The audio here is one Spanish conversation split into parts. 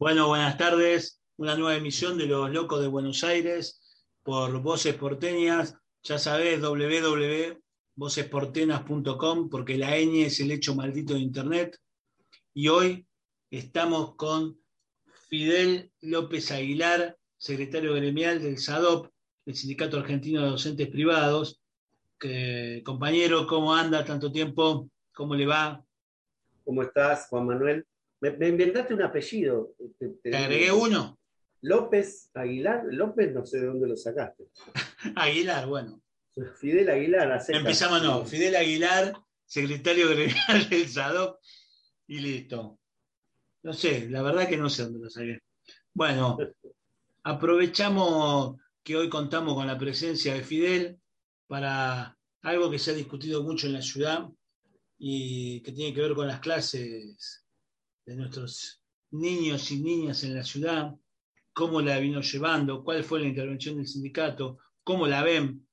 Bueno, buenas tardes. Una nueva emisión de Los Locos de Buenos Aires por Voces Porteñas. Ya sabés, www.vocesportenas.com, porque la ñ es el hecho maldito de Internet. Y hoy estamos con Fidel López Aguilar, secretario gremial del SADOP, el Sindicato Argentino de Docentes Privados. compañero, ¿cómo anda tanto tiempo? ¿Cómo le va? ¿Cómo estás, Juan Manuel? Me, inventaste un apellido. Te, agregué uno. López Aguilar. López no sé de dónde lo sacaste. Aguilar, bueno. Fidel Aguilar. Empezamos, no. Fidel Aguilar, secretario general del SADOC, y listo. No sé, la verdad que no sé dónde lo saqué. Bueno, aprovechamos que hoy contamos con la presencia de Fidel para algo que se ha discutido mucho en la ciudad y que tiene que ver con las clases de nuestros niños y niñas en la ciudad, cómo la vino llevando, cuál fue la intervención del sindicato, cómo la ven,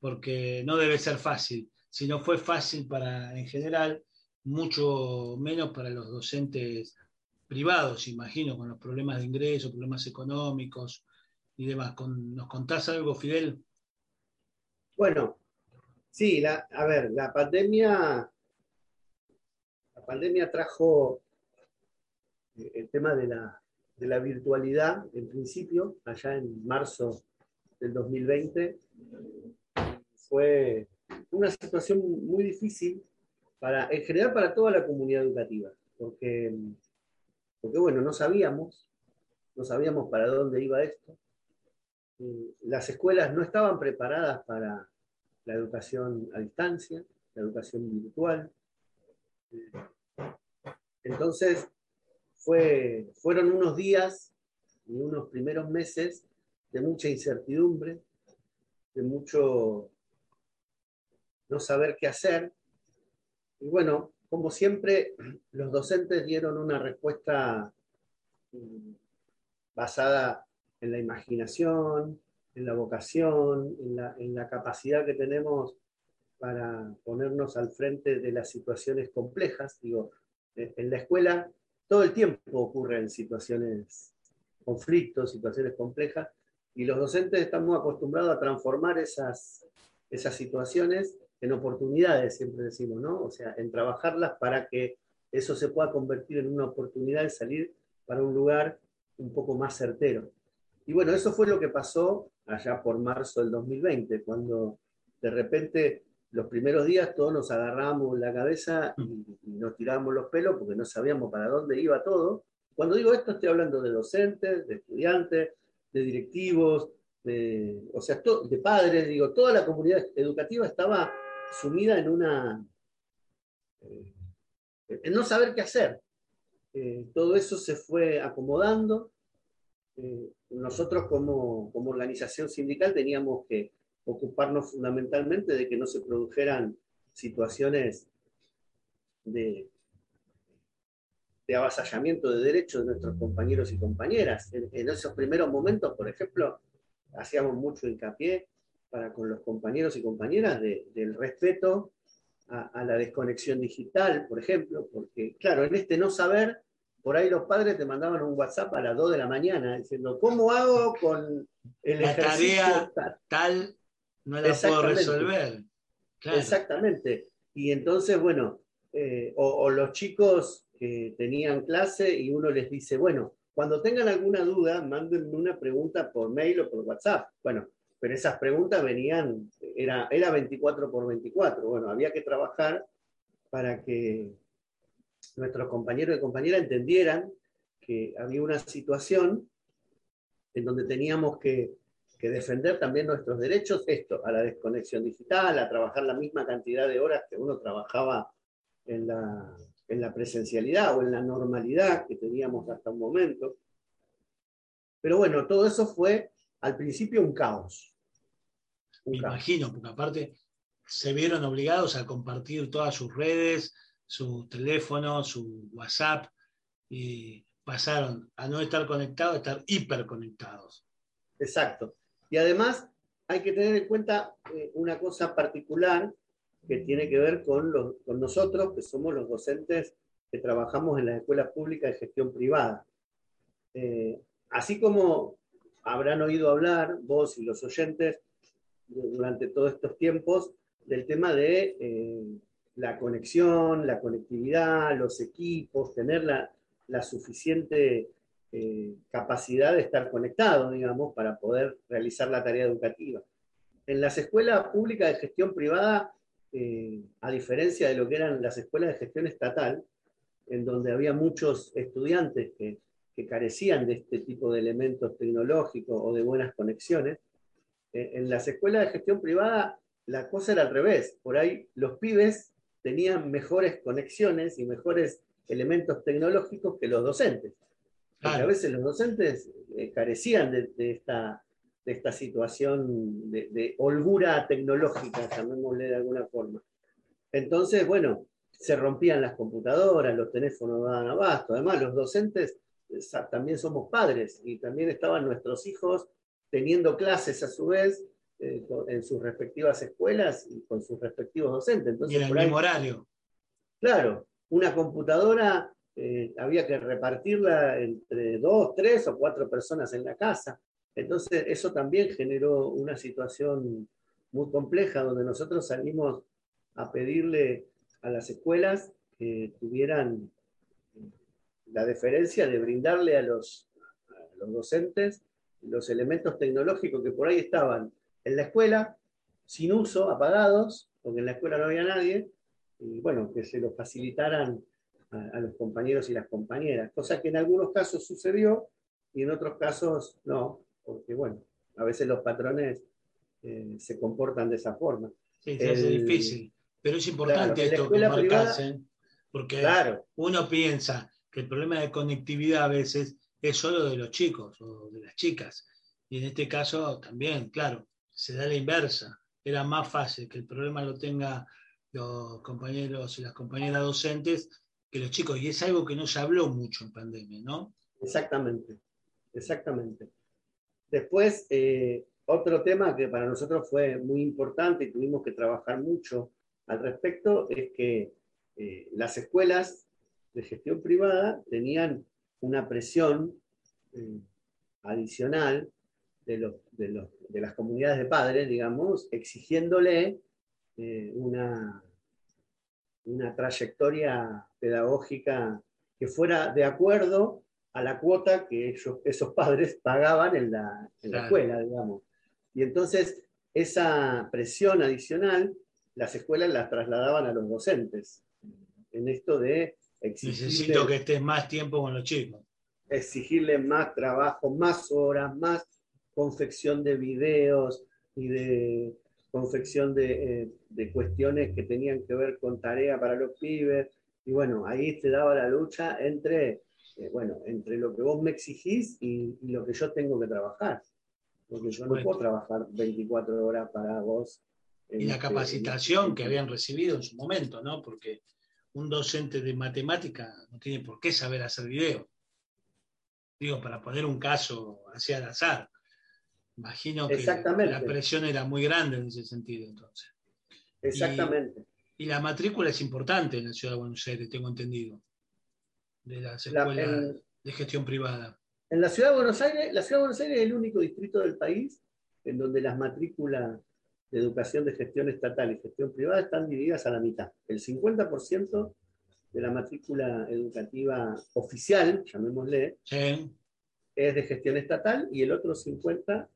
porque no debe ser fácil. Si no fue fácil para, en general, mucho menos para los docentes privados, imagino, con los problemas de ingreso, problemas económicos y demás. ¿Nos contás algo, Fidel? Bueno, sí, a ver, la pandemia, la pandemia trajo el tema de la, de la virtualidad, en principio, allá en marzo del 2020, fue una situación muy difícil para, en general para toda la comunidad educativa, porque, porque bueno, no sabíamos, no sabíamos para dónde iba esto. Las escuelas no estaban preparadas para la educación a distancia, la educación virtual. Entonces, fueron unos días y unos primeros meses de mucha incertidumbre, de mucho no saber qué hacer. Y bueno, como siempre, los docentes dieron una respuesta mm, basada en la imaginación, en la vocación, en la, en la, capacidad que tenemos para ponernos al frente de las situaciones complejas. Digo, en la escuela todo el tiempo ocurren situaciones, conflictos, situaciones complejas, y los docentes estamos acostumbrados a transformar esas, esas situaciones en oportunidades, siempre decimos, ¿no? O sea, en trabajarlas para que eso se pueda convertir en una oportunidad de salir para un lugar un poco más certero. Y bueno, eso fue lo que pasó allá por marzo del 2020, cuando de repente los primeros días todos nos agarramos la cabeza y, nos tirábamos los pelos porque no sabíamos para dónde iba todo. Cuando digo esto estoy hablando de docentes, de estudiantes, de directivos, de, o sea, de padres, digo, toda la comunidad educativa estaba sumida en una... Eh, en no saber qué hacer. Eh, todo eso se fue acomodando. Eh, nosotros como, como organización sindical teníamos que ocuparnos fundamentalmente de que no se produjeran situaciones de, de avasallamiento de derechos de nuestros compañeros y compañeras. En, esos primeros momentos, por ejemplo, hacíamos mucho hincapié para con los compañeros y compañeras del respeto a, a, la desconexión digital, por ejemplo, porque, claro, en este no saber, por ahí los padres te mandaban un WhatsApp a las 2 de la mañana diciendo, ¿cómo hago con el la tarea tal no la puedo resolver. Exactamente. Y entonces, bueno, eh, o, los chicos que tenían clase y uno les dice, bueno, cuando tengan alguna duda, mándenme una pregunta por mail o por WhatsApp. Bueno, pero esas preguntas venían, era, era 24 por 24. Bueno, había que trabajar para que nuestros compañeros y compañeras entendieran que había una situación en donde teníamos que que defender también nuestros derechos, esto, a la desconexión digital, a trabajar la misma cantidad de horas que uno trabajaba en la, en la presencialidad o en la normalidad que teníamos hasta un momento. Pero bueno, todo eso fue al principio un caos. Me imagino, porque aparte se vieron obligados a compartir todas sus redes, su teléfono, su WhatsApp, y pasaron a no estar conectados a estar hiperconectados. Exacto. Y además hay que tener en cuenta eh, una cosa particular que tiene que ver con, con nosotros, que somos los docentes que trabajamos en las escuelas públicas de gestión privada. eh, así como habrán oído hablar vos y los oyentes durante todos estos tiempos del tema de eh, la conexión, la conectividad, los equipos, tener la, suficiente eh, capacidad de estar conectado, digamos, para poder realizar la tarea educativa. En las escuelas públicas de gestión privada, eh, a diferencia de lo que eran las escuelas de gestión estatal, en donde había muchos estudiantes que, que carecían de este tipo de elementos tecnológicos o de buenas conexiones, en las escuelas de gestión privada la cosa era al revés. Por ahí los pibes tenían mejores conexiones y mejores elementos tecnológicos que los docentes. Porque a veces los docentes eh, carecían de, esta, de esta situación de, holgura tecnológica, llamémosle de alguna forma. Entonces, bueno, se rompían las computadoras, los teléfonos daban abasto. Además, los docentes eh, también somos padres y también estaban nuestros hijos teniendo clases a su vez eh, en sus respectivas escuelas y con sus respectivos docentes. Entonces, y en el mismo horario. Claro, una computadora eh, había que repartirla entre dos, tres o cuatro personas en la casa. Entonces, eso también generó una situación muy compleja donde nosotros salimos a pedirle a las escuelas que tuvieran la deferencia de brindarle a los, a los docentes los elementos tecnológicos que por ahí estaban en la escuela, sin uso, apagados, porque en la escuela no había nadie, y bueno, que se los facilitaran a, los compañeros y las compañeras, cosa que en algunos casos sucedió y en otros casos no, porque bueno, a veces los patrones eh, se comportan de esa forma. Sí, se hace difícil, pero es importante esto que marcasen, porque uno piensa que el problema de conectividad a veces es solo de los chicos o de las chicas, y en este caso también, claro, se da la inversa. Era más fácil que el problema lo tenga los compañeros y las compañeras docentes que los chicos. Y es algo que no se habló mucho en pandemia, ¿no? Exactamente, exactamente. Después, eh, otro tema que para nosotros fue muy importante y tuvimos que trabajar mucho al respecto es que eh, las escuelas de gestión privada tenían una presión eh, adicional de, los, de, las comunidades de padres, digamos, exigiéndole una, una trayectoria pedagógica que fuera de acuerdo a la cuota que ellos, esos padres pagaban en la, escuela, digamos. Y entonces esa presión adicional, las escuelas las trasladaban a los docentes, en esto de Necesito que estés más tiempo con los chicos. Exigirle más trabajo, más horas, más confección de videos y de confección eh, de, cuestiones que tenían que ver con tarea para los pibes. Y bueno, ahí te daba la lucha entre, eh, bueno, entre lo que vos me exigís y, lo que yo tengo que trabajar. Porque yo no puedo trabajar 24 horas para vos. Y la este, capacitación que habían recibido en su momento, ¿no? Porque un docente de matemática no tiene por qué saber hacer video. Digo, para poner un caso hacia al azar. Imagino que la presión era muy grande en ese sentido entonces. Exactamente. Y, la matrícula es importante en la ciudad de Buenos Aires, tengo entendido, de las escuelas de gestión privada. En la ciudad de Buenos Aires, la ciudad de Buenos Aires es el único distrito del país en donde las matrículas de educación de gestión estatal y gestión privada están divididas a la mitad. El 50% de la matrícula educativa oficial, llamémosle, es de gestión estatal y el otro 50%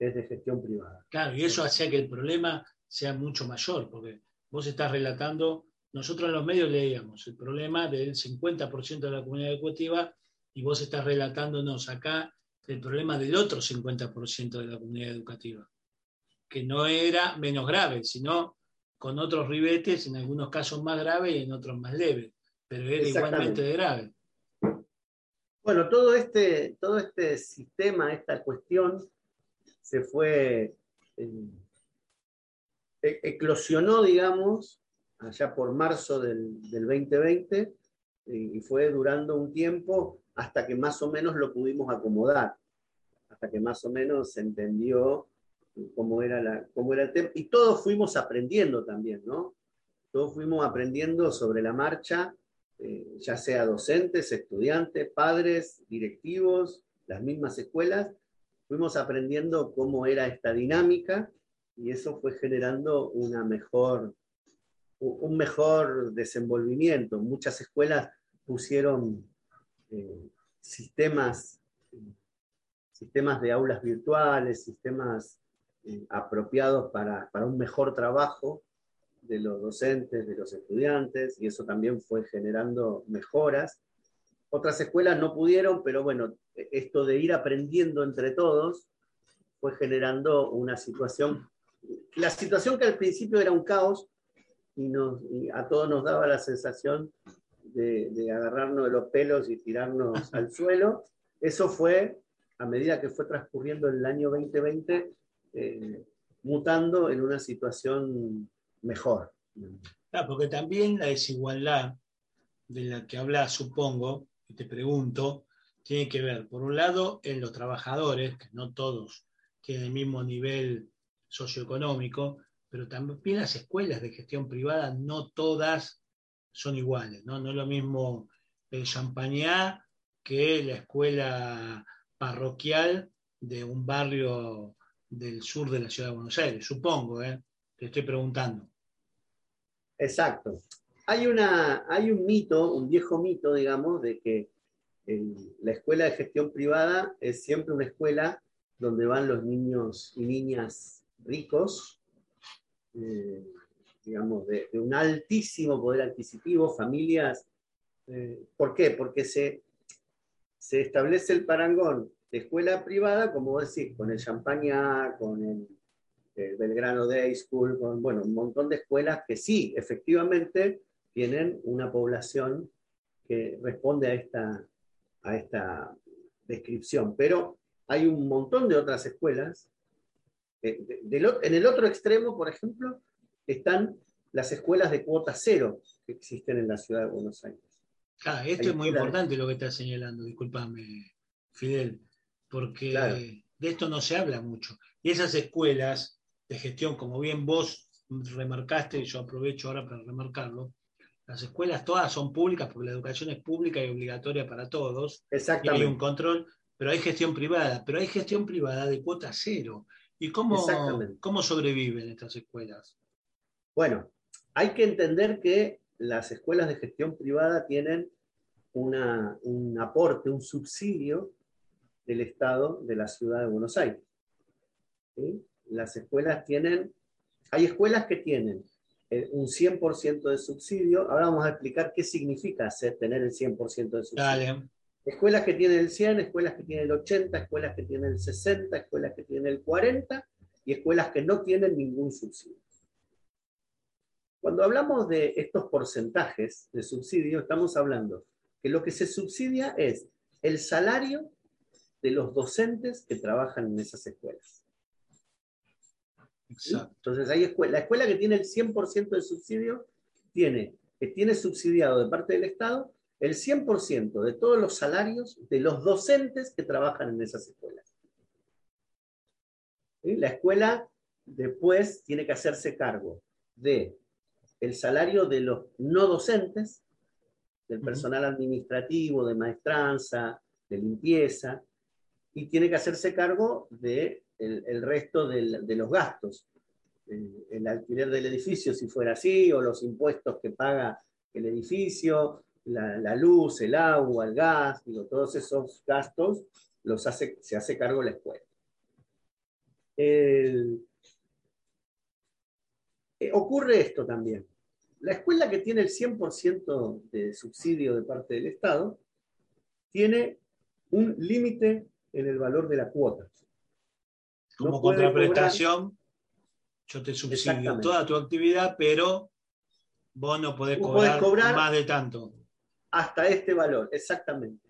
es de gestión privada. Claro, y eso hacía que el problema sea mucho mayor, porque vos estás relatando, nosotros en los medios leíamos el problema del 50% de la comunidad educativa y vos estás relatándonos acá el problema del otro 50% de la comunidad educativa, que no era menos grave, sino con otros ribetes, en algunos casos más graves y en otros más leves, pero era igualmente grave. Bueno, todo este, todo este sistema, esta cuestión, se fue, eh, e-, eclosionó, digamos, allá por marzo del, 2020 y fue durando un tiempo hasta que más o menos lo pudimos acomodar, hasta que más o menos se entendió cómo era, la, cómo era el tema. Y todos fuimos aprendiendo también, ¿no? Todos fuimos aprendiendo sobre la marcha eh, ya sea docentes, estudiantes, padres, directivos, las mismas escuelas, fuimos aprendiendo cómo era esta dinámica y eso fue generando una mejor, un mejor desenvolvimiento. Muchas escuelas pusieron eh, sistemas, sistemas de aulas virtuales, sistemas eh, apropiados para, para un mejor trabajo de los docentes, de los estudiantes, y eso también fue generando mejoras. Otras escuelas no pudieron, pero bueno, esto de ir aprendiendo entre todos fue generando una situación, la situación que al principio era un caos y, nos, a todos nos daba la sensación de, agarrarnos de los pelos y tirarnos al suelo, eso fue, a medida que fue transcurriendo el año 2020, eh, mutando en una situación mejor. Porque también la desigualdad de la que habla, supongo, y te pregunto, tiene que ver, por un lado, en los trabajadores, que no todos tienen el mismo nivel socioeconómico, pero también las escuelas de gestión privada, no todas son iguales, ¿no? No es lo mismo el Champagnat que la escuela parroquial de un barrio del sur de la ciudad de Buenos Aires, supongo, ¿eh? te estoy preguntando. Exacto. Hay, una, hay un mito, un viejo mito, digamos, de que la escuela de gestión privada es siempre una escuela donde van los niños y niñas ricos, eh, digamos, de, un altísimo poder adquisitivo, familias. Eh, ¿Por qué? Porque se, se establece el parangón de escuela privada, como vos decís, con el Champaña, con el, Belgrano Day School, con bueno, un montón de escuelas que sí, efectivamente, tienen una población que responde a esta, a esta descripción. Pero hay un montón de otras escuelas. Eh, en el otro extremo, por ejemplo, están las escuelas de cuota cero que existen en la ciudad de Buenos Aires. Ah, esto es muy importante lo que estás señalando, discúlpame, Fidel, porque de esto no se habla mucho. Y esas escuelas de gestión, como bien vos remarcaste, y yo aprovecho ahora para remarcarlo, las escuelas todas son públicas porque la educación es pública y obligatoria para todos. Exactamente. Y hay un control, pero hay gestión privada, pero hay gestión privada de cuota cero. ¿Y cómo, cómo sobreviven estas escuelas? Bueno, hay que entender que las escuelas de gestión privada tienen un aporte, un subsidio del Estado de la ciudad de Buenos Aires. Las escuelas tienen, hay escuelas que tienen un 100% de subsidio. Ahora vamos a explicar qué significa hacer, tener el 100% de subsidio. Escuelas que tienen el 100, escuelas que tienen el 80, escuelas que tienen el 60, escuelas que tienen el 40 y escuelas que no tienen ningún subsidio. Cuando hablamos de estos porcentajes de subsidio, estamos hablando que lo que se subsidia es el salario de los docentes que trabajan en esas escuelas. Entonces, hay escuela, la escuela que tiene el 100% de subsidio tiene, que tiene subsidiado de parte del Estado el 100% de todos los salarios de los docentes que trabajan en esas escuelas. La escuela después tiene que hacerse cargo de el salario de los no docentes, del personal administrativo, de maestranza, de limpieza, y tiene que hacerse cargo de el, resto de los gastos. El, alquiler del edificio, si fuera así, o los impuestos que paga el edificio, la, luz, el agua, el gas, digo, todos esos gastos los hace, se hace cargo la escuela. Eh, ocurre esto también. La escuela que tiene el 100% de subsidio de parte del Estado tiene un límite en el valor de la cuota. Como contraprestación, yo te subsidio toda tu actividad, pero vos no podés, cobrar, más de tanto. Hasta este valor, exactamente.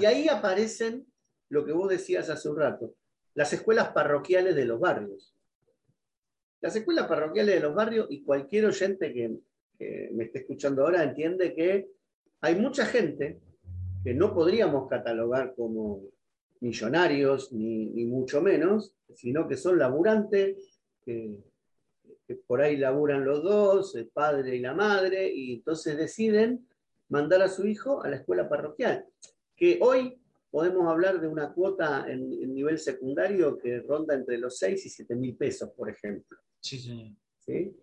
Y ahí aparecen lo que vos decías hace un rato, las escuelas parroquiales de los barrios. Las escuelas parroquiales de los barrios, y cualquier oyente que, que me esté escuchando ahora entiende que hay mucha gente que no podríamos catalogar como millonarios, ni, mucho menos, sino que son laburantes, que, por ahí laburan los dos, el padre y la madre, y entonces deciden mandar a su hijo a la escuela parroquial, que hoy podemos hablar de una cuota en, nivel secundario que ronda entre los 6 y 7 mil pesos, por ejemplo. Sí, señor. ¿Sí?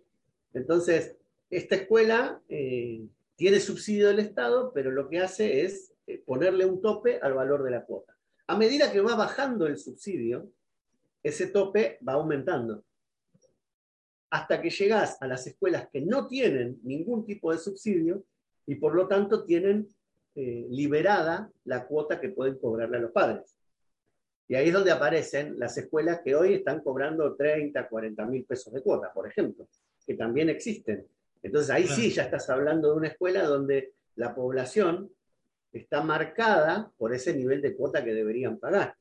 Entonces, esta escuela eh, tiene subsidio del Estado, pero lo que hace es eh, ponerle un tope al valor de la cuota. A medida que va bajando el subsidio, ese tope va aumentando. Hasta que llegas a las escuelas que no tienen ningún tipo de subsidio y por lo tanto tienen eh, liberada la cuota que pueden cobrarle a los padres. Y ahí es donde aparecen las escuelas que hoy están cobrando 30, 40 mil pesos de cuota, por ejemplo, que también existen. Entonces ahí sí ya estás hablando de una escuela donde la población está marcada por ese nivel de cuota que deberían pagar.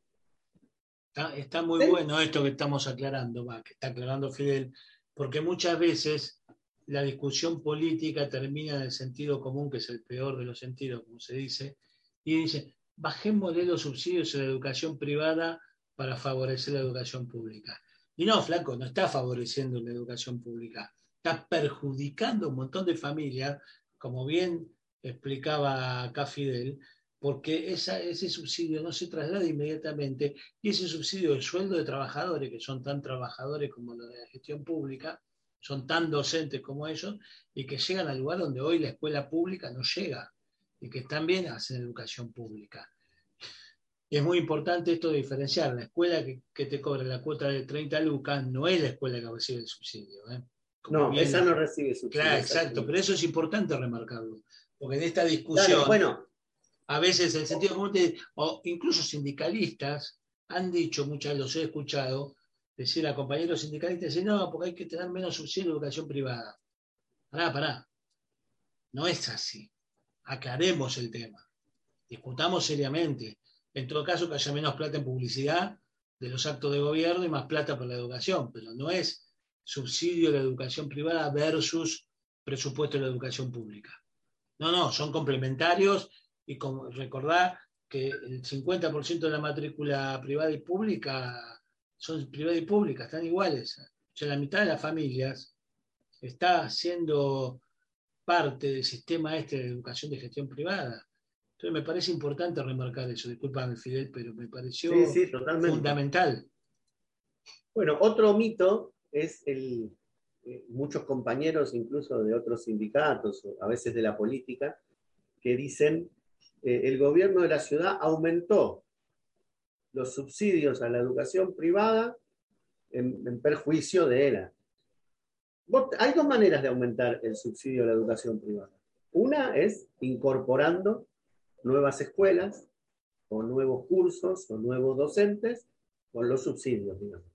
Está, muy bueno esto que estamos aclarando, que está aclarando Fidel, porque muchas veces la discusión política termina en el sentido común, que es el peor de los sentidos, como se dice, y dice, bajémosle los subsidios a la educación privada para favorecer la educación pública. Y no, flaco, no está favoreciendo la educación pública, está perjudicando a un montón de familias, como bien explicaba acá Fidel, porque ese subsidio no se traslada inmediatamente y ese subsidio del sueldo de trabajadores, que son tan trabajadores como los de la gestión pública, son tan docentes como ellos y que llegan al lugar donde hoy la escuela pública no llega y que también hacen educación pública. Y es muy importante esto de diferenciar. La escuela que, te cobra la cuota de 30 lucas no es la escuela que recibe el subsidio. ¿eh? No, esa no recibe subsidio. Claro, exacto, pero eso es importante remarcarlo. Porque en esta discusión, bueno, a veces el sentido común, o incluso sindicalistas, han dicho, muchas los he escuchado, decir a compañeros sindicalistas, decir, no, porque hay que tener menos subsidio de educación privada. Pará, pará. No es así. Aclaremos el tema. Discutamos seriamente. En todo caso, que haya menos plata en publicidad de los actos de gobierno y más plata para la educación, pero no es subsidio de la educación privada versus presupuesto de la educación pública. No, no, son complementarios y como, recordar que el 50% de la matrícula privada y pública son privadas y públicas, están iguales. O sea, la mitad de las familias está siendo parte del sistema este de educación de gestión privada. Entonces me parece importante remarcar eso. Disculpame, Fidel, pero me pareció fundamental. Bueno, otro mito es el, muchos compañeros, incluso de otros sindicatos, a veces de la política, que dicen eh, el gobierno de la ciudad aumentó los subsidios a la educación privada en, perjuicio de ella. Hay dos maneras de aumentar el subsidio a la educación privada. Una es incorporando nuevas escuelas o nuevos cursos o nuevos docentes con los subsidios, digamos.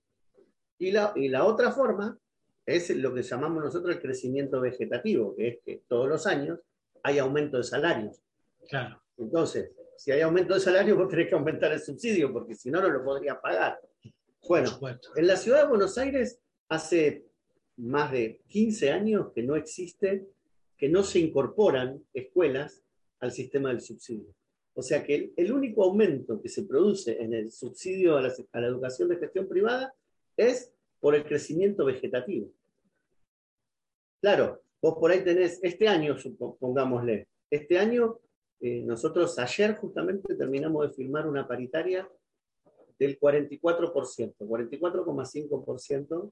Y la, y la otra forma es lo que llamamos nosotros el crecimiento vegetativo, que es que todos los años hay aumento de salarios. Claro. Entonces, si hay aumento de salario, vos tenés que aumentar el subsidio, porque si no, no lo podría pagar. Bueno, en la ciudad de Buenos Aires hace más de 15 años que no existe, que no se incorporan escuelas al sistema del subsidio. O sea que el, único aumento que se produce en el subsidio a la, a la educación de gestión privada es por el crecimiento vegetativo. Claro, vos por ahí tenés, este año, pongámosle, este año eh, nosotros ayer justamente terminamos de firmar una paritaria del 44%, 44,5%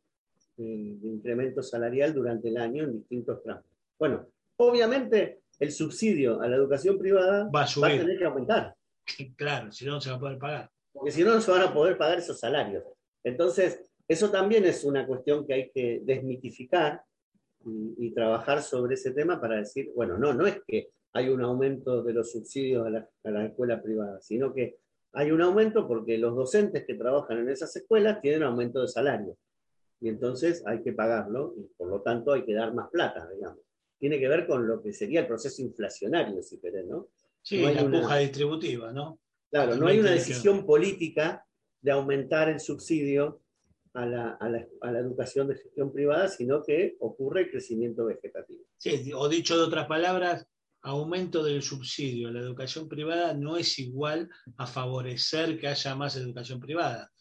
de, incremento salarial durante el año en distintos tramos. Bueno, obviamente el subsidio a la educación privada va a, va a tener que aumentar. Claro, si no, no se va a poder pagar. Porque si no, no se van a poder pagar esos salarios. Entonces, eso también es una cuestión que hay que desmitificar y trabajar sobre ese tema para decir, bueno, no, no es que hay un aumento de los subsidios a la, escuela privada, sino que hay un aumento porque los docentes que trabajan en esas escuelas tienen aumento de salario. Y entonces hay que pagarlo y por lo tanto hay que dar más plata, digamos. Tiene que ver con lo que sería el proceso inflacionario, si querés, ¿no? Sí, la puja distributiva, ¿no? Claro, no hay una decisión política de aumentar el subsidio a la, a, la, a la, educación de gestión privada, sino que ocurre el crecimiento vegetativo. Sí, o dicho de otras palabras, aumento del subsidio a la educación privada no es igual a favorecer que haya más educación privada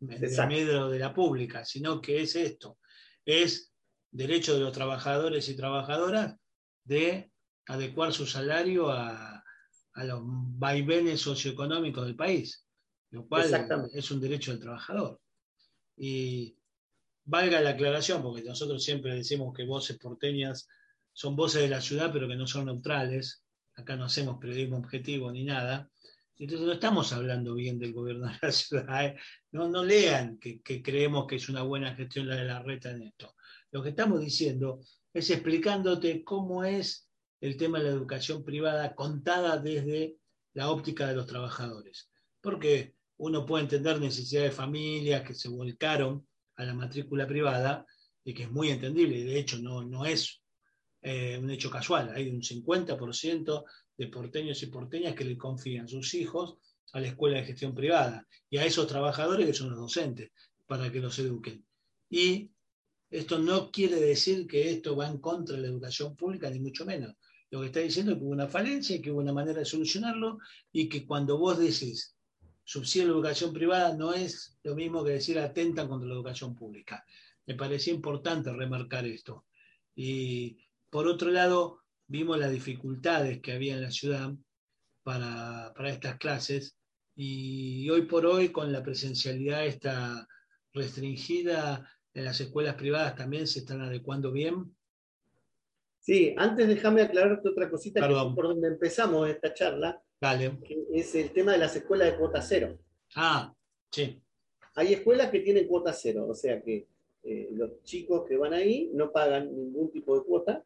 en medio de la pública, sino que es esto, es derecho de los trabajadores y trabajadoras de adecuar su salario a, los vaivenes socioeconómicos del país, lo cual es un derecho del trabajador. Y valga la aclaración, porque nosotros siempre decimos que voces porteñas son voces de la ciudad, pero que no son neutrales. Acá no hacemos periodismo objetivo ni nada. Entonces no estamos hablando bien del gobierno de la ciudad. ¿eh? No, no lean que, creemos que es una buena gestión la de la reta en esto. Lo que estamos diciendo es explicándote cómo es el tema de la educación privada contada desde la óptica de los trabajadores. Porque uno puede entender necesidades de familias que se volcaron a la matrícula privada y que es muy entendible. De hecho, no, no es eh, un hecho casual. Hay un 50% de porteños y porteñas que le confían sus hijos a la escuela de gestión privada y a esos trabajadores que son los docentes para que los eduquen. Y esto no quiere decir que esto va en contra de la educación pública, ni mucho menos. Lo que está diciendo es que hubo una falencia, que hubo una manera de solucionarlo y que cuando vos decís subsidio la educación privada no es lo mismo que decir atentan contra la educación pública. Me parecía importante remarcar esto. Y por otro lado, vimos las dificultades que había en la ciudad para, estas clases y hoy por hoy con la presencialidad esta restringida en las escuelas privadas también se están adecuando bien. Sí, antes déjame aclararte otra cosita que por donde empezamos esta charla, es el tema de las escuelas de cuota cero. Ah, sí. Hay escuelas que tienen cuota cero, o sea que eh, los chicos que van ahí no pagan ningún tipo de cuota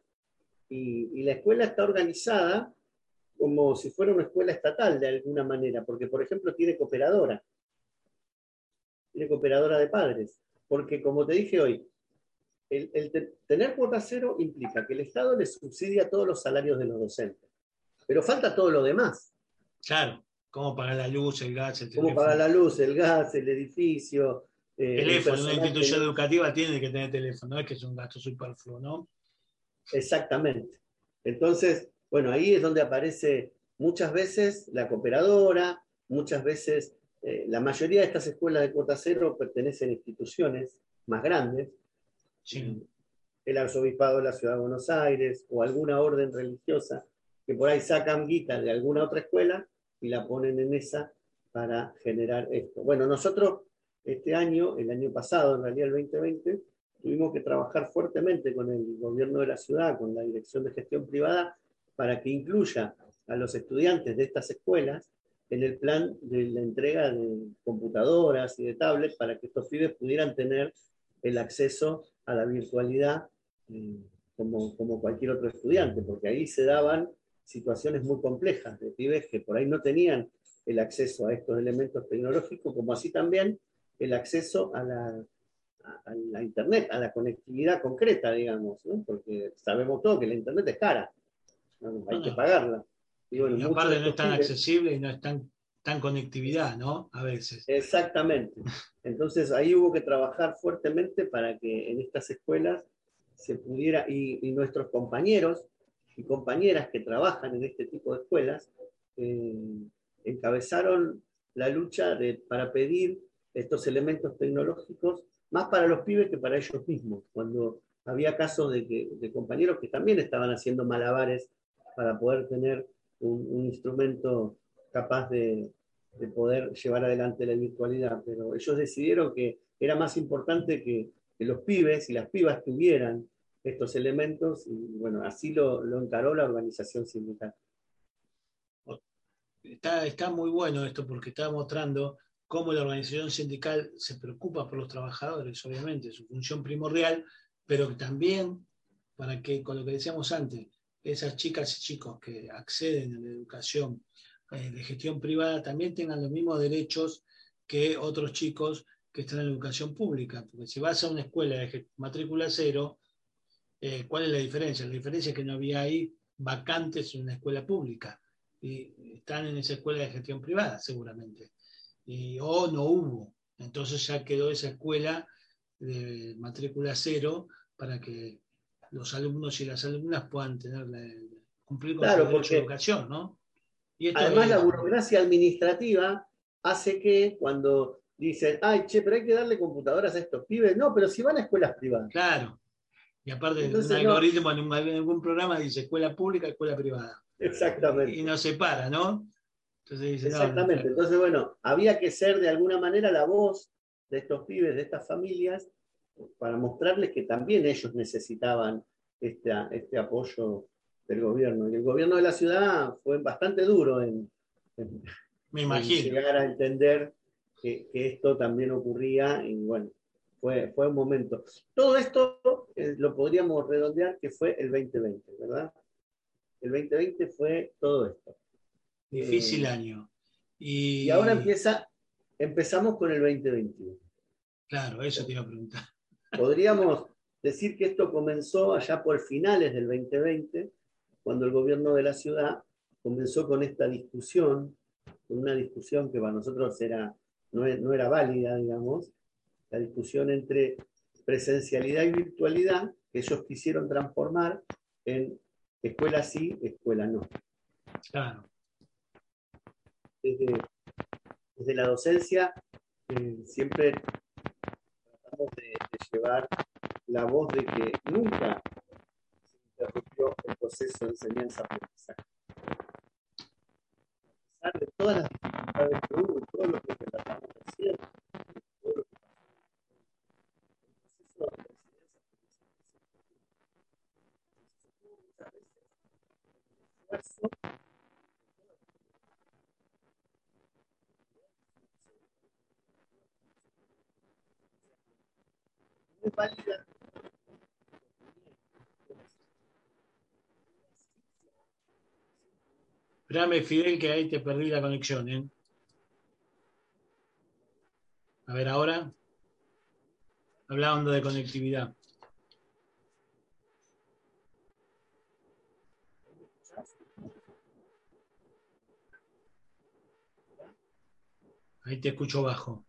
y, la escuela está organizada como si fuera una escuela estatal de alguna manera, porque por ejemplo tiene cooperadora, tiene cooperadora de padres, porque como te dije hoy, el, tener cuota cero implica que el Estado le subsidia todos los salarios de los docentes, pero falta todo lo demás. Claro, cómo pagar la luz, el gas, el teléfono. Cómo pagar la luz, el gas, el edificio. Eh, teléfono, una institución educativa tiene que tener teléfono, no es que es un gasto superfluo, ¿no? Exactamente. Entonces, bueno, ahí es donde aparece muchas veces la cooperadora, muchas veces eh, la mayoría de estas escuelas de cuota cero pertenecen a instituciones más grandes. El arzobispado de la ciudad de Buenos Aires o alguna orden religiosa que por ahí sacan guita de alguna otra escuela y la ponen en esa para generar esto. Bueno, nosotros este año, el año pasado, en realidad el 2020, tuvimos que trabajar fuertemente con el gobierno de la ciudad, con la dirección de gestión privada, para que incluya a los estudiantes de estas escuelas en el plan de la entrega de computadoras y de tablets para que estos pibes pudieran tener el acceso a la virtualidad eh, como, como cualquier otro estudiante, porque ahí se daban situaciones muy complejas de pibes que por ahí no tenían el acceso a estos elementos tecnológicos, como así también el acceso a la a, la Internet, a la conectividad concreta, digamos, porque sabemos todo que la Internet es cara, hay que pagarla. Y, aparte no es tan accesible y no es tan, tan conectividad, ¿no? A veces. Exactamente. Entonces ahí hubo que trabajar fuertemente para que en estas escuelas se pudiera, y, nuestros compañeros y compañeras que trabajan en este tipo de escuelas, eh, encabezaron la lucha para pedir estos elementos tecnológicos más para los pibes que para ellos mismos, cuando había casos de, compañeros que también estaban haciendo malabares para poder tener un, instrumento capaz de, poder llevar adelante la virtualidad, pero ellos decidieron que era más importante que, los pibes y las pibas tuvieran estos elementos y bueno, así lo, encaró la organización sindical. Está, está muy bueno esto porque está mostrando cómo la organización sindical se preocupa por los trabajadores, obviamente, su función primordial, pero también para que, con lo que decíamos antes, esas chicas y chicos que acceden a la educación eh, de gestión privada también tengan los mismos derechos que otros chicos que están en la educación pública. Porque si vas a una escuela de matrícula cero, eh, ¿cuál es la diferencia? La diferencia es que no había ahí vacantes en una escuela pública y están en esa escuela de gestión privada, seguramente o no hubo. Entonces ya quedó esa escuela de matrícula cero para que los alumnos y las alumnas puedan tener cumplir con su derecho educación, ¿no? Además, la burocracia administrativa hace que cuando dicen, ay, che, pero hay que darle computadoras a estos pibes, no, pero si van a escuelas privadas. Claro. Y aparte, un algoritmo en, algún programa dice escuela pública, escuela privada. Exactamente. Y, no se para, ¿no? Entonces dice, Exactamente. Entonces, bueno, había que ser de alguna manera la voz de estos pibes, de estas familias, para mostrarles que también ellos necesitaban este, este apoyo del gobierno. Y el gobierno de la ciudad fue bastante duro en, Me imagino. llegar a entender que, esto también ocurría y bueno, fue, fue un momento. Todo esto eh, lo podríamos redondear que fue el 2020, ¿verdad? El 2020 fue todo esto. Difícil eh, año. Y... y... ahora empieza, empezamos con el 2021. Claro, eso te iba a preguntar. Podríamos decir que esto comenzó allá por finales del 2020, cuando el gobierno de la ciudad comenzó con esta discusión, una discusión que para nosotros era, no, era válida, digamos, la discusión entre presencialidad y virtualidad, que ellos quisieron transformar en escuela sí, escuela no. Claro. Desde, la docencia eh, siempre tratamos de, llevar la voz de que nunca interrumpió el proceso de enseñanza-aprendizaje. A pesar de todas las dificultades que hubo todo lo que relatamos recién, todo lo que pasó, el proceso de enseñanza-aprendizaje se esfuerzo muy válida Espérame, Fidel, que ahí te perdí la conexión. ¿eh? A ver, ahora. Hablando de conectividad. Ahí te escucho bajo.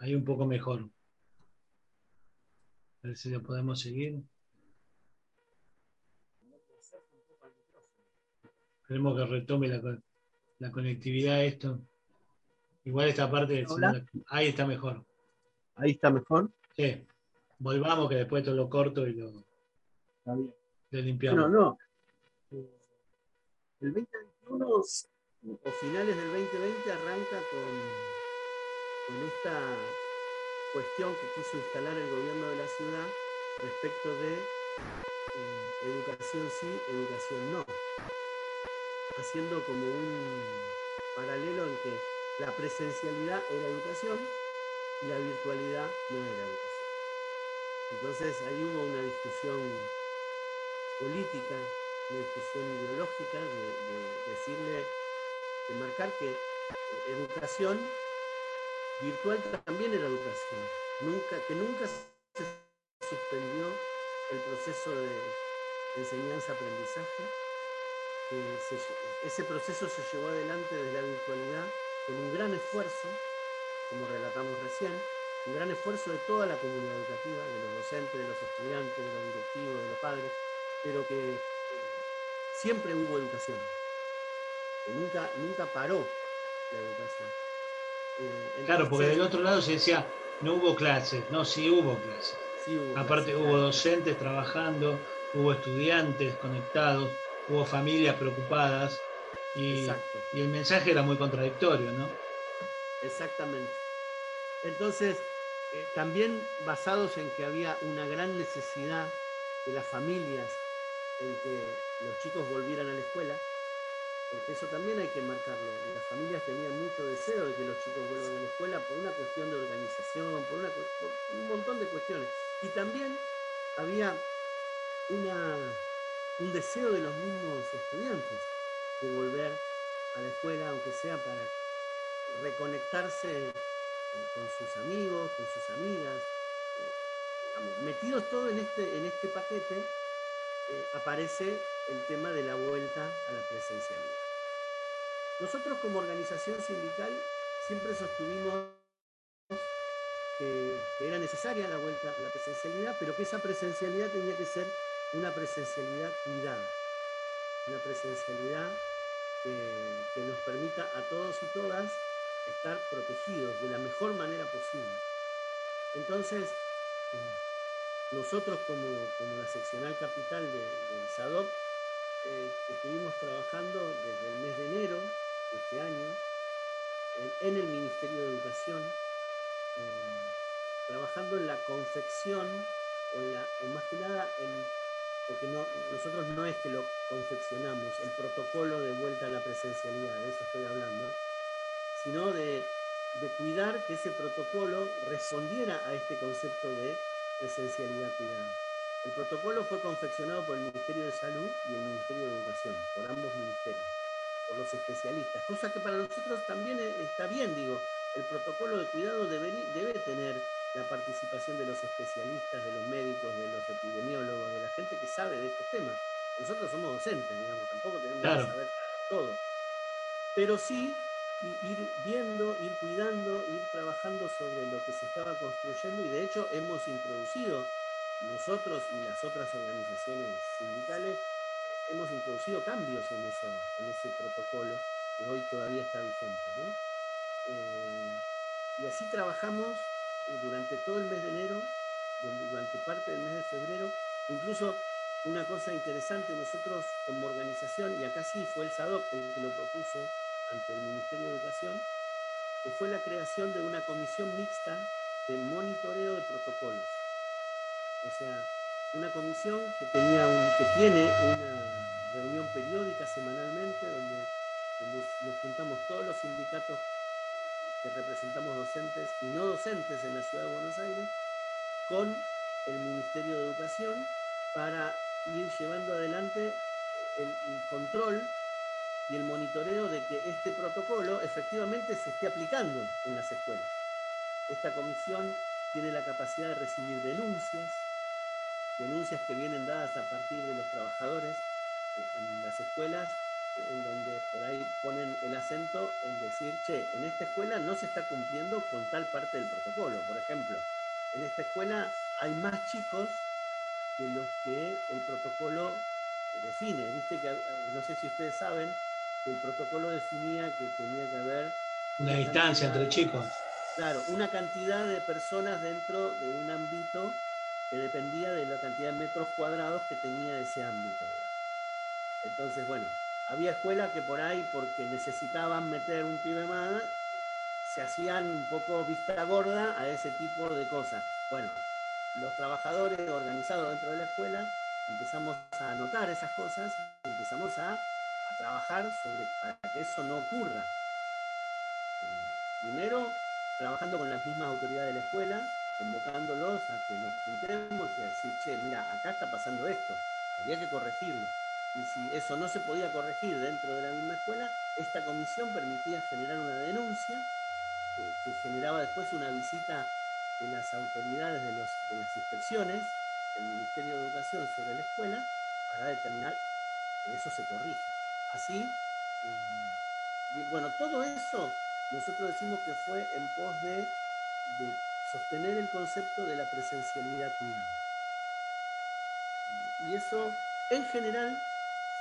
Ahí un poco mejor. A ver si lo podemos seguir. Esperemos que retome la, conectividad esto. Igual esta parte ahí está mejor. Ahí está mejor. Sí. Volvamos que después todo lo corto y lo, limpiamos. No, no. El 2021 o finales del 2020 arranca con, con esta cuestión que quiso instalar el gobierno de la ciudad respecto de eh, educación sí, educación no, haciendo como un paralelo en que la presencialidad era educación y la virtualidad no era educación. Entonces ahí hubo una discusión política, una discusión ideológica de, de decirle, de marcar que educación virtual también era educación. Nunca, que nunca se suspendió el proceso de enseñanza-aprendizaje. ese proceso se llevó adelante desde la virtualidad con un gran esfuerzo, como relatamos recién, un gran esfuerzo de toda la comunidad educativa, de los docentes, de los estudiantes, de los directivos, de los padres, pero que siempre hubo educación, que nunca, nunca paró la educación. Eh, claro, porque del otro lado se decía, no hubo clases, no, sí hubo clases. Aparte hubo docentes trabajando, hubo estudiantes conectados, hubo familias preocupadas y, y el mensaje era muy contradictorio, ¿no? Exactamente. Entonces, eh, también basados en que había una gran necesidad de las familias en que los chicos volvieran a la escuela, eso también hay que marcarlo. Las familias tenían mucho deseo de que los chicos vuelvan a la escuela por una cuestión de organización, por, un montón de cuestiones. Y también había un deseo de los mismos estudiantes de volver a la escuela, aunque sea para reconectarse con sus amigos, con sus amigas. metidos todos en este, en este paquete, eh, aparece el tema de la vuelta. Nosotros como organización sindical siempre sostuvimos que, era necesaria la vuelta a la presencialidad, pero que esa presencialidad tenía que ser una presencialidad cuidada, una presencialidad que, nos permita a todos y todas estar protegidos de la mejor manera posible. Entonces, nosotros como, la seccional capital de, de SADOC, eh, estuvimos trabajando desde el mes de enero este año en, el Ministerio de Educación, eh, trabajando en la confección, o, más que nada, porque nosotros no es que lo confeccionamos, el protocolo de vuelta a la presencialidad, de eso estoy hablando, sino de, de cuidar que ese protocolo respondiera a este concepto de presencialidad cuidada. El protocolo fue confeccionado por el Ministerio de Salud y el Ministerio de Educación, por ambos ministerios, por los especialistas, cosa que para nosotros también está bien, digo, el protocolo de cuidado debe, debe tener la participación de los especialistas, de los médicos, de los epidemiólogos, de la gente que sabe de estos temas. Nosotros somos docentes, digamos, tampoco tenemos que saber todo. Pero sí ir viendo, ir cuidando, ir trabajando sobre lo que se estaba construyendo y de hecho hemos introducido nosotros y las otras organizaciones sindicales hemos introducido cambios en, eso, en ese protocolo que hoy todavía está vigente. Eh, y así trabajamos durante todo el mes de enero, durante parte del mes de febrero, incluso una cosa interesante, nosotros como organización, y acá sí fue el SADOC el que lo propuso ante el Ministerio de Educación, que fue la creación de una comisión mixta de monitoreo de protocolos. O sea, una comisión que, tenía que tiene una reunión periódica semanalmente donde, nos juntamos todos los sindicatos que representamos docentes y no docentes en la ciudad de Buenos Aires con el Ministerio de Educación para ir llevando adelante el, control y el monitoreo de que este protocolo efectivamente se esté aplicando en las escuelas. Esta comisión tiene la capacidad de recibir denuncias, denuncias que vienen dadas a partir de los trabajadores en las escuelas, en donde por ahí ponen el acento en decir, che, en esta escuela no se está cumpliendo con tal parte del protocolo. Por ejemplo, en esta escuela hay más chicos que los que el protocolo define. Viste que, no sé si ustedes saben, que el protocolo definía que tenía que haber... Una, distancia entre chicos. Claro, una cantidad de personas dentro de un ámbito que dependía de la cantidad de metros cuadrados que tenía ese ámbito. Entonces, bueno, había escuelas que por ahí, porque necesitaban meter un pibe más, se hacían un poco vista gorda a ese tipo de cosas. Bueno, los trabajadores organizados dentro de la escuela empezamos a anotar esas cosas empezamos a, a trabajar sobre para que eso no ocurra. Primero, trabajando con las mismas autoridades de la escuela, convocándolos a que nos juntemos y a decir, che, mira, acá está pasando esto, había que corregirlo. Y si eso no se podía corregir dentro de la misma escuela, esta comisión permitía generar una denuncia que, generaba después una visita de las autoridades de, las inspecciones del Ministerio de Educación sobre la escuela para determinar que eso se corrija. Así, eh, bueno, todo eso nosotros decimos que fue en pos de sostener el concepto de la presencialidad cuidada. Y eso, en general,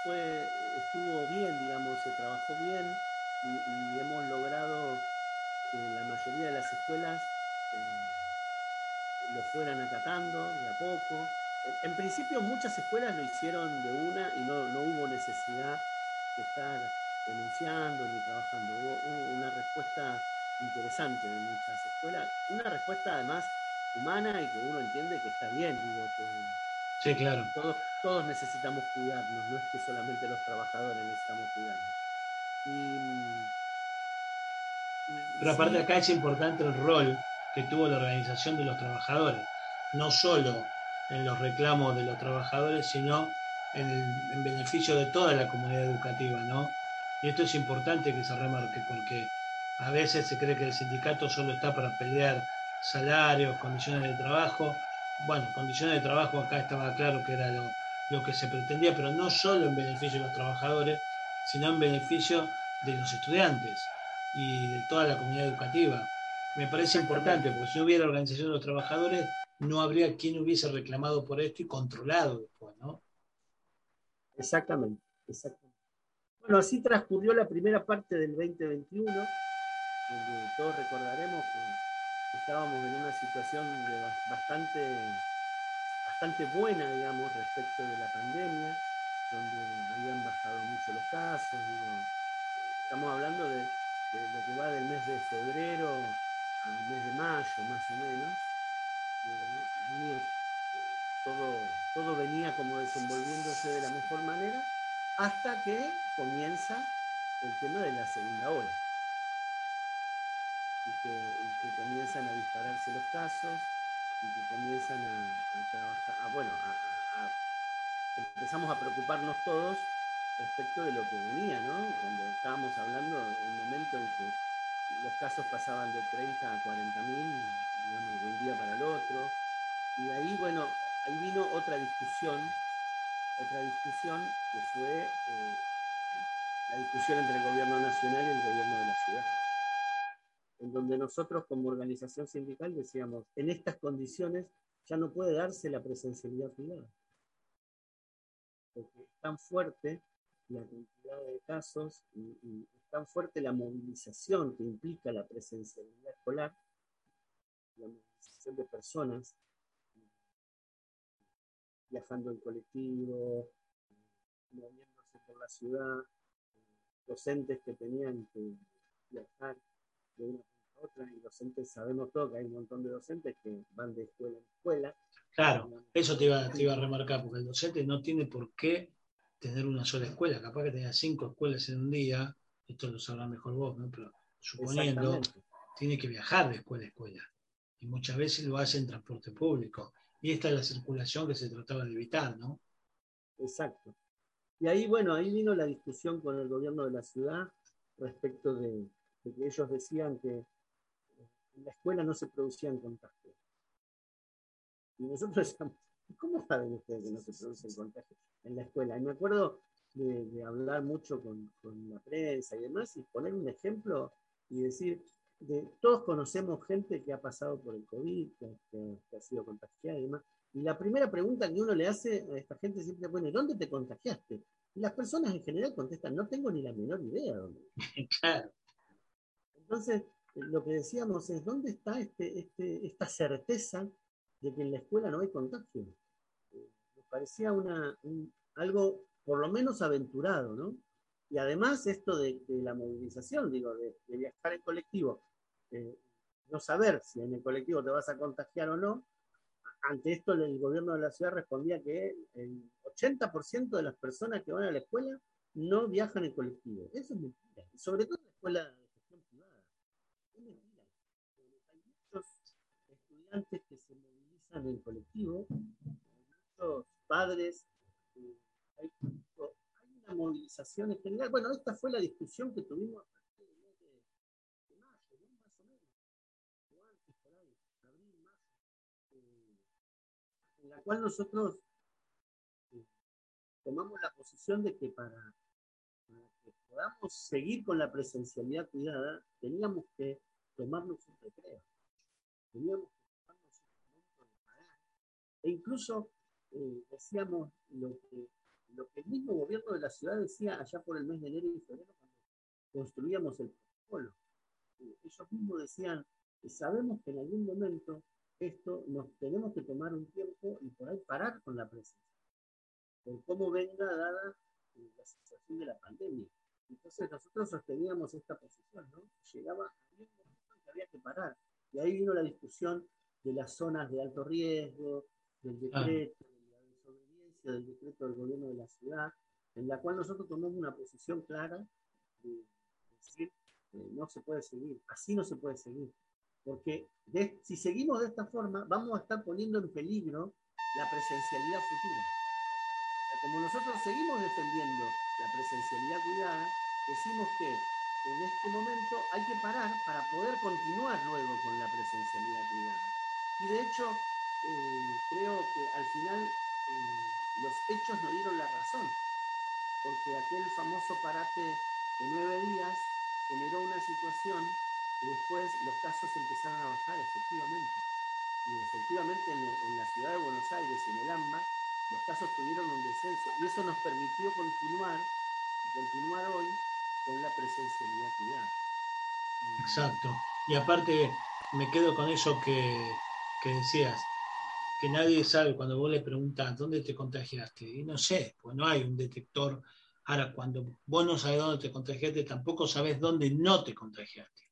fue, estuvo bien, digamos, se trabajó bien y, hemos logrado que la mayoría de las escuelas eh, lo fueran acatando de a poco. En, principio muchas escuelas lo hicieron de una y no, hubo necesidad de estar denunciando ni trabajando. hubo una respuesta interesante de muchas escuelas. Una respuesta además humana y que uno entiende que está bien, digo, que sí, claro. todos, todos necesitamos cuidarnos, no es que solamente los trabajadores necesitamos cuidarnos. Pero aparte acá es importante el rol que tuvo la organización de los trabajadores, no solo en los reclamos de los trabajadores, sino en, en beneficio de toda la comunidad educativa, ¿no? Y esto es importante que se remarque porque a veces se cree que el sindicato solo está para pelear salarios, condiciones de trabajo. Bueno, condiciones de trabajo acá estaba claro que era lo, que se pretendía, pero no solo en beneficio de los trabajadores, sino en beneficio de los estudiantes y de toda la comunidad educativa. Me parece importante, porque si no hubiera organización de los trabajadores, no habría quien hubiese reclamado por esto y controlado después, ¿no? Exactamente, exactamente. Bueno, así transcurrió la primera parte del 2021 donde todos recordaremos que estábamos en una situación bastante, bastante buena, digamos, respecto de la pandemia, donde habían bajado mucho los casos. estamos hablando de, lo que va del mes de febrero al mes de mayo, más o menos. todo, todo venía como desenvolviéndose de la mejor manera hasta que comienza el tema de la segunda ola. Y que, comienzan a dispararse los casos y que comienzan a, trabajar, bueno, empezamos a preocuparnos todos respecto de lo que venía, ¿no? Cuando estábamos hablando en el momento en que los casos pasaban de 30 a 40 mil, digamos, de un día para el otro. Y ahí, bueno, ahí vino otra discusión, otra discusión que fue eh, la discusión entre el gobierno nacional y el gobierno de la ciudad, en donde nosotros como organización sindical decíamos, en estas condiciones ya no puede darse la presencialidad privada, porque es tan fuerte la cantidad de casos y, tan fuerte la movilización que implica la presencialidad escolar, la movilización de personas viajando en colectivo, moviéndose por la ciudad, docentes que tenían que viajar de una otra, y docentes, sabemos todo que hay un montón de docentes que van de escuela en escuela. Claro, eso te iba, te iba a remarcar, porque el docente no tiene por qué tener una sola escuela, capaz que tenga cinco escuelas en un día, esto lo sabrá mejor vos, ¿no? pero suponiendo, tiene que viajar de escuela a escuela, y muchas veces lo hace en transporte público, y esta es la circulación que se trataba de evitar, ¿no? Exacto. Y ahí, bueno, ahí vino la discusión con el gobierno de la ciudad respecto de, que ellos decían que en la escuela no se producían contagios. Y nosotros decíamos, ¿cómo saben ustedes que no se producen contagios en la escuela? Y me acuerdo de, hablar mucho con, la prensa y demás y poner un ejemplo y decir, de, todos conocemos gente que ha pasado por el COVID, que, que ha sido contagiada y demás. Y la primera pregunta que uno le hace a esta gente siempre es, bueno, ¿dónde te contagiaste? Y las personas en general contestan, no tengo ni la menor idea dónde. Claro. Entonces, lo que decíamos es, ¿dónde está este, este, esta certeza de que en la escuela no hay contagio? Me parecía una, algo por lo menos aventurado, ¿no? Y además esto de, la movilización, digo, de, viajar en colectivo, eh, no saber si en el colectivo te vas a contagiar o no, ante esto el gobierno de la ciudad respondía que el 80% de las personas que van a la escuela no viajan en colectivo. Eso es mentira. sobre todo en la escuela. Hay muchos estudiantes que se movilizan en colectivo, muchos padres, eh, hay, una movilización en general. Bueno, esta fue la discusión que tuvimos la cual nosotros eh, tomamos la posición de que para, podamos seguir con la presencialidad cuidada, teníamos que tomarnos un recreo, teníamos que tomarnos un momento de parar. E incluso eh, decíamos lo que, lo que el mismo gobierno de la ciudad decía allá por el mes de enero y febrero cuando construíamos el protocolo. Eh, ellos mismos decían, sabemos que en algún momento esto nos tenemos que tomar un tiempo y por ahí parar con la presencia, por cómo venga dada eh, la situación de la pandemia. Entonces nosotros sosteníamos esta posición, ¿no? Llegaba a un momento en que había que parar. Y ahí vino la discusión de las zonas de alto riesgo, del decreto, de la desobediencia del decreto del gobierno de la ciudad, en la cual nosotros tomamos una posición clara de decir, eh, no se puede seguir, así no se puede seguir. Porque si seguimos de esta forma, vamos a estar poniendo en peligro la presencialidad futura. como nosotros seguimos defendiendo la presencialidad cuidada, decimos que en este momento hay que parar para poder continuar luego con la presencialidad cuidada. Y de hecho, eh, creo que al final eh, los hechos nos dieron la razón, porque aquel famoso parate de nueve días generó una situación y después los casos empezaron a bajar, efectivamente. Y efectivamente en, la ciudad de Buenos Aires y en el AMBA, los casos tuvieron un descenso. Y eso nos permitió continuar, continuar hoy con la presencialidad cuidada. Exacto. Y aparte me quedo con eso que, que decías, que nadie sabe cuando vos le preguntas dónde te contagiaste. Y no sé, pues no hay un detector. Ahora, cuando vos no sabes dónde te contagiaste, tampoco sabes dónde no te contagiaste.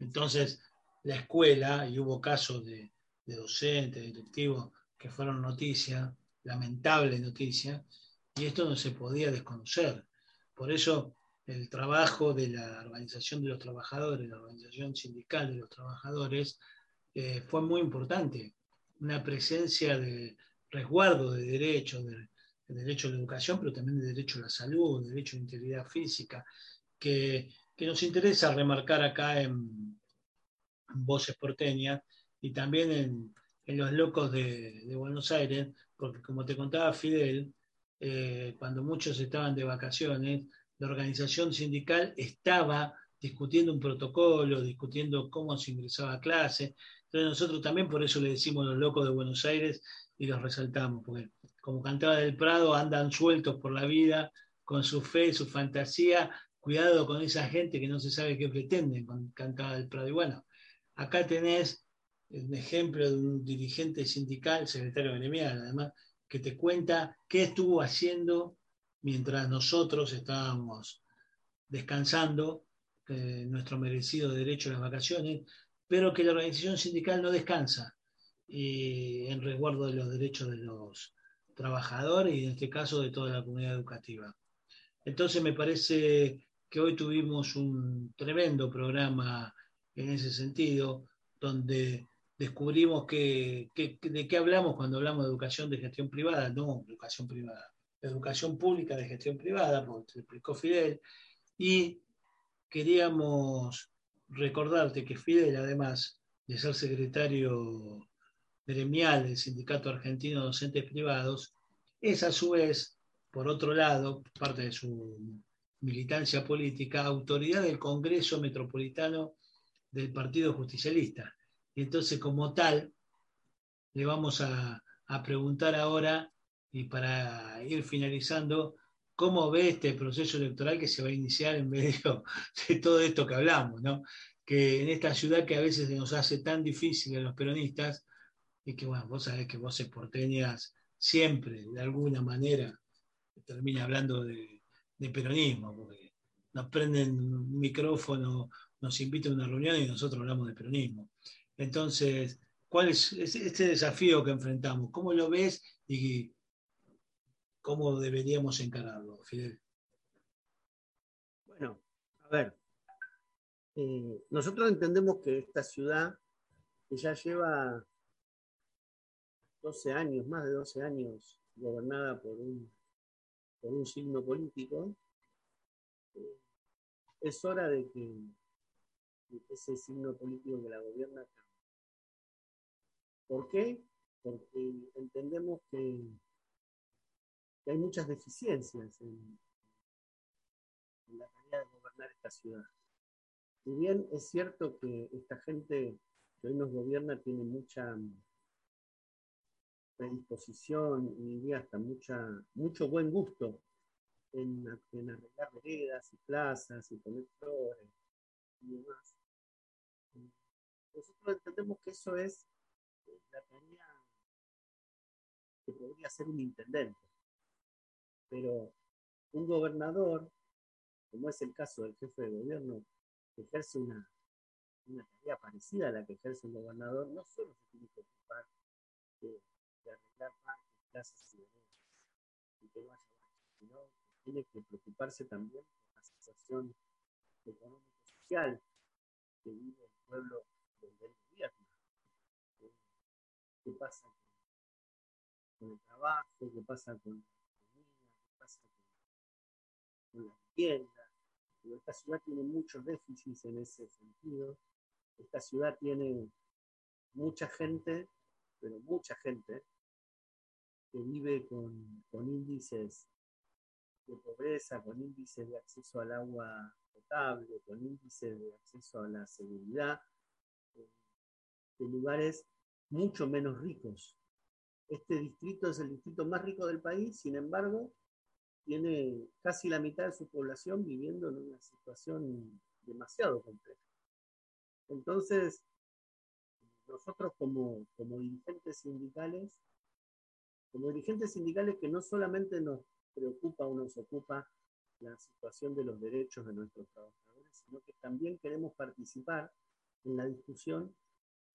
Entonces, la escuela, y hubo casos de, de docentes, directivos, que fueron noticia, lamentable noticia, y esto no se podía desconocer. Por eso el trabajo de la organización de los trabajadores, la organización sindical de los trabajadores, eh, fue muy importante. Una presencia de resguardo de derechos, de, derecho a la educación, pero también de derecho a la salud, de derecho a la integridad física, que, nos interesa remarcar acá en, Voces Porteñas y también en, Los Locos de, Buenos Aires, porque como te contaba Fidel, eh, cuando muchos estaban de vacaciones, la organización sindical estaba discutiendo un protocolo, discutiendo cómo se ingresaba a clase, entonces nosotros también por eso le decimos los locos de Buenos Aires y los resaltamos, porque como cantaba del Prado andan sueltos por la vida con su fe, su fantasía, cuidado con esa gente que no se sabe qué pretenden con Cantaba del Prado. Y bueno, acá tenés un ejemplo de un dirigente sindical, secretario gremial además, que te cuenta qué estuvo haciendo mientras nosotros estábamos descansando eh, nuestro merecido derecho a las vacaciones, pero que la organización sindical no descansa en resguardo de los derechos de los trabajadores y en este caso de toda la comunidad educativa. Entonces me parece que hoy tuvimos un tremendo programa en ese sentido, donde descubrimos que, de qué hablamos cuando hablamos de educación de gestión privada, no educación privada, educación pública de gestión privada, como te explicó Fidel, y queríamos recordarte que Fidel, además de ser secretario gremial del Sindicato Argentino de Docentes Privados, es a su vez, por otro lado, parte de su militancia política, autoridad del Congreso Metropolitano del Partido Justicialista. Y entonces, como tal, le vamos a, a preguntar ahora, y para ir finalizando, cómo ve este proceso electoral que se va a iniciar en medio de todo esto que hablamos, ¿no? Que en esta ciudad que a veces nos hace tan difícil a los peronistas, y que bueno, vos sabés que vos porteñas siempre, de alguna manera, termina hablando de, peronismo, porque nos prenden un micrófono, nos invitan a una reunión y nosotros hablamos de peronismo. Entonces, ¿cuál es este desafío que enfrentamos? ¿Cómo lo ves y ¿Cómo deberíamos encararlo, Fidel? Bueno, a ver, eh, nosotros entendemos que esta ciudad, que ya lleva 12 años, más de 12 años, gobernada por un, por un signo político, eh, es hora de que, ese signo político que la gobierna cambie. ¿Por qué? Porque entendemos que que hay muchas deficiencias en, la tarea de gobernar esta ciudad. Y bien es cierto que esta gente que hoy nos gobierna tiene mucha predisposición y diría hasta mucha, mucho buen gusto en, arreglar veredas y plazas y poner flores y demás. Nosotros entendemos que eso es la tarea que podría ser un intendente pero un gobernador, como es el caso del jefe de gobierno, que ejerce una, tarea parecida a la que ejerce un gobernador, no solo se tiene que ocupar de, arreglar parques, plazas y y que no haya sino que tiene que preocuparse también por la situación económico-social que vive el pueblo donde él gobierna. ¿Qué pasa con el trabajo? ¿Qué pasa con con la vivienda. esta ciudad tiene muchos déficits en ese sentido. Esta ciudad tiene mucha gente, pero mucha gente, que vive con, índices de pobreza, con índices de acceso al agua potable, con índices de acceso a la seguridad, eh, de lugares mucho menos ricos. Este distrito es el distrito más rico del país, sin embargo, tiene casi la mitad de su población viviendo en una situación demasiado compleja. Entonces, nosotros como, como dirigentes sindicales, como dirigentes sindicales que no solamente nos preocupa o nos ocupa la situación de los derechos de nuestros trabajadores, sino que también queremos participar en la discusión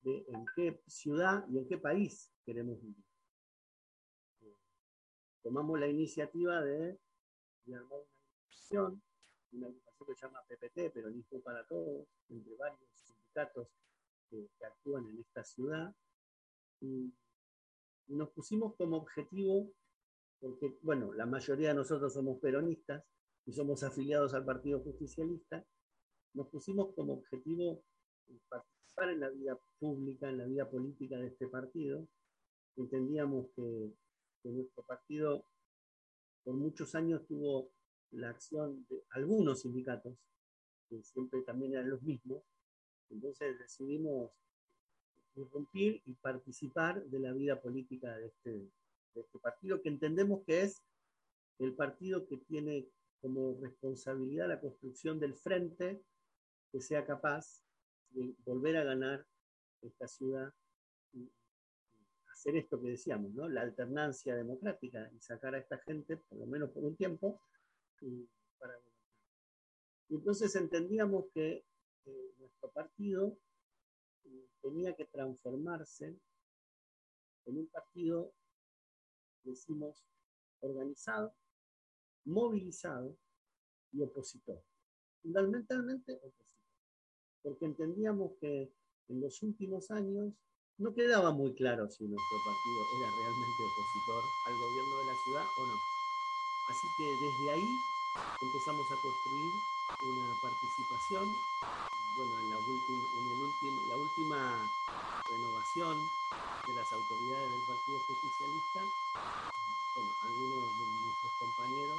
de en qué ciudad y en qué país queremos vivir. Tomamos la iniciativa de, armar una discusión, una agrupación que se llama PPT, pero Peronismo para Todos, entre varios sindicatos que, actúan en esta ciudad. Y, nos pusimos como objetivo, porque, bueno, la mayoría de nosotros somos peronistas y somos afiliados al Partido Justicialista, nos pusimos como objetivo participar en la vida pública, en la vida política de este partido. Entendíamos que, que nuestro partido por muchos años tuvo la acción de algunos sindicatos, que siempre también eran los mismos, entonces decidimos irrumpir y participar de la vida política de este, este partido, que entendemos que es el partido que tiene como responsabilidad la construcción del frente que sea capaz de volver a ganar esta ciudad hacer esto que decíamos, ¿no? la alternancia democrática y sacar a esta gente, por lo menos por un tiempo, y, para... entonces entendíamos que nuestro partido eh, tenía que transformarse en un partido, decimos, organizado, movilizado y opositor. Fundamentalmente opositor. Porque entendíamos que en los últimos años no quedaba muy claro si nuestro partido era realmente opositor al gobierno de la ciudad o no. Así que desde ahí empezamos a construir una participación bueno, en, la, en la última renovación de las autoridades del Partido Justicialista, bueno, algunos de nuestros compañeros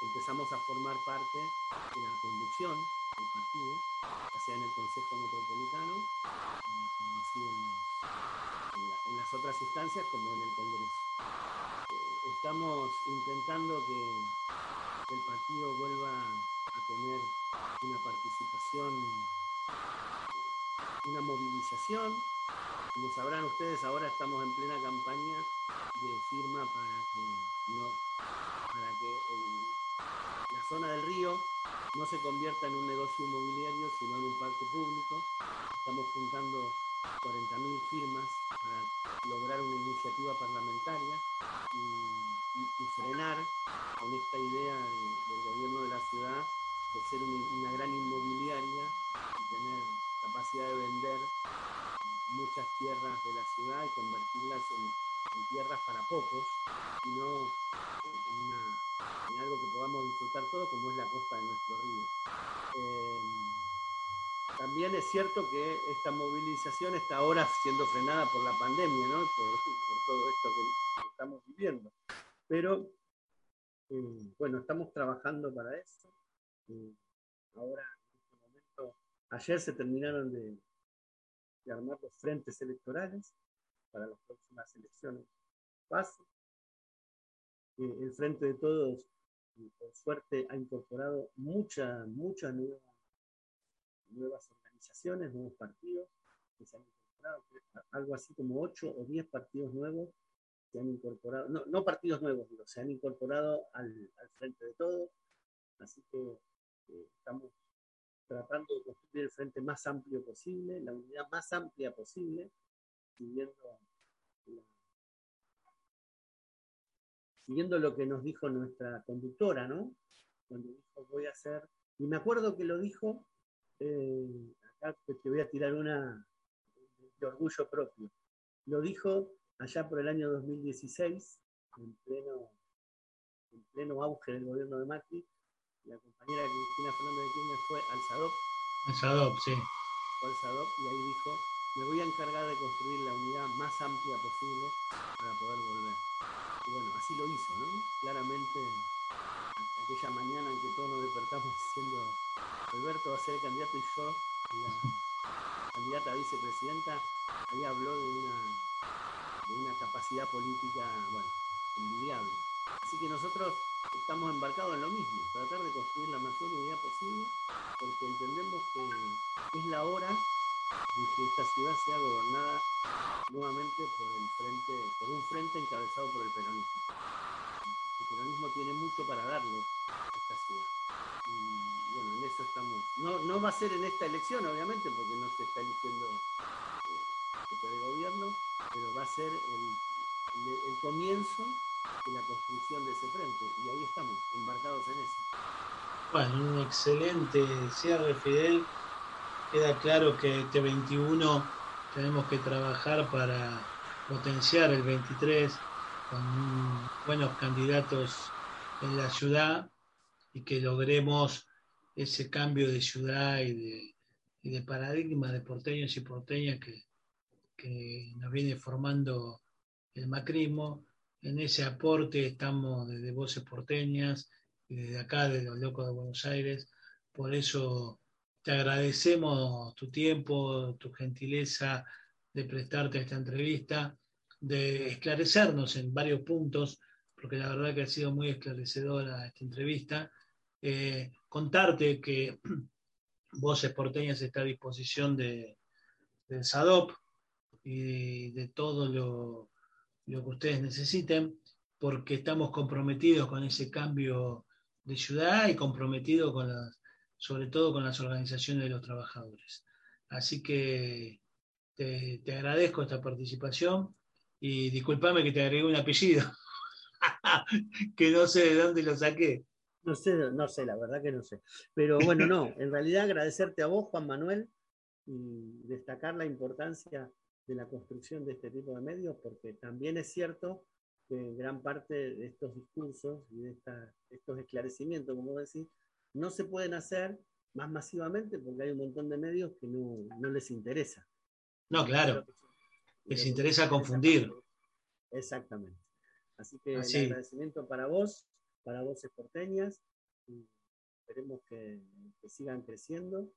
empezamos a formar parte de la conducción del partido, ya sea en el Consejo Metropolitano, así en, las otras instancias como en el Congreso. Eh, estamos intentando que el partido vuelva a tener una participación, una movilización. Como sabrán ustedes, ahora estamos en plena campaña de firma para que, que la zona del río no se convierta en un negocio inmobiliario, sino en un parque público. Estamos juntando 40.000 firmas para lograr una iniciativa parlamentaria y, frenar con esta idea del gobierno de la ciudad de ser una, gran inmobiliaria y tener de vender muchas tierras de la ciudad y convertirlas en, tierras para pocos y no en, algo que podamos disfrutar todos como es la costa de nuestro río. Eh, también es cierto que esta movilización está ahora siendo frenada por la pandemia, ¿no? por, todo esto que estamos viviendo. Pero eh, bueno, estamos trabajando para eso ahora, en este momento, ayer se terminaron de, armar los frentes electorales para las próximas elecciones base. Eh, el Frente de Todos, por suerte, ha incorporado muchas, muchas nuevas, nuevas organizaciones, nuevos partidos algo así como 8 o 10 partidos nuevos se han incorporado, no, partidos nuevos, digo, se han incorporado al, al Frente de Todos, así que estamos tratando de construir el frente más amplio posible, la unidad más amplia posible, siguiendo, lo que nos dijo nuestra conductora, ¿no? Cuando dijo, voy a hacer, y me acuerdo que lo dijo, eh, acá te voy a tirar una de orgullo propio, lo dijo allá por el año 2016, en pleno, en pleno auge del gobierno de Macri, la compañera Cristina Fernández de Kirchner fue al SADOP. Al SADOP, sí. Fue al SADOP y ahí dijo, me voy a encargar de construir la unidad más amplia posible para poder volver. Y bueno, así lo hizo, ¿no? Claramente, aquella mañana en que todos nos despertamos diciendo, Alberto va a ser el candidato y yo, la candidata a vicepresidenta, ahí habló de una, de una capacidad política, bueno, envidiable. Así que nosotros estamos embarcados en lo mismo, tratar de construir la mayor unidad posible, porque entendemos que es la hora de que esta ciudad sea gobernada nuevamente por, el frente, por un frente encabezado por el peronismo. El peronismo tiene mucho para darle a esta ciudad. Y bueno, en eso estamos. No, no va a ser en esta elección, obviamente, porque no se está eligiendo eh, el gobierno, pero va a ser el, el comienzo de la construcción de ese frente. Y ahí estamos, embarcados en eso. Bueno, un excelente cierre, Fidel. Queda claro que este 21 tenemos que trabajar para potenciar el 23 con buenos candidatos en la ciudad y que logremos ese cambio de ciudad y de, paradigma de porteños y porteñas que nos viene formando el macrismo en ese aporte estamos desde Voces Porteñas y desde acá, de los Locos de Buenos Aires. Por eso te agradecemos tu tiempo, tu gentileza de prestarte a esta entrevista, de esclarecernos en varios puntos, porque la verdad que ha sido muy esclarecedora esta entrevista. Eh, contarte que Voces Porteñas está a disposición de, del SADOP y de todo lo lo que ustedes necesiten, porque estamos comprometidos con ese cambio de ciudad y comprometidos con las, sobre todo con las organizaciones de los trabajadores. Así que te, agradezco esta participación y discúlpame que te agregué un apellido, que no sé de dónde lo saqué. No sé, no sé, la verdad que no sé. Pero bueno, no, en realidad agradecerte a vos, Juan Manuel, y destacar la importancia de la construcción de este tipo de medios, porque también es cierto que gran parte de estos discursos y de estos esclarecimientos, como decís, no se pueden hacer más masivamente porque hay un montón de medios que no, les interesa. No, claro. Les interesa confundir. Exactamente. Así que el agradecimiento para vos, para voces porteñas, y esperemos que, que sigan creciendo,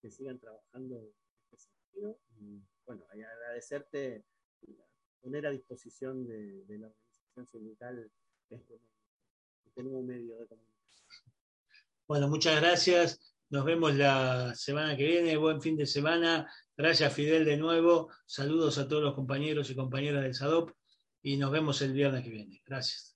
que sigan trabajando en este sentido. Y, bueno, agradecerte poner a disposición de, la organización sindical este, este, nuevo medio de comunicación. Bueno, muchas gracias. Nos vemos la semana que viene. Buen fin de semana. Gracias, Fidel, de nuevo. Saludos a todos los compañeros y compañeras del SADOP y nos vemos el viernes que viene. Gracias.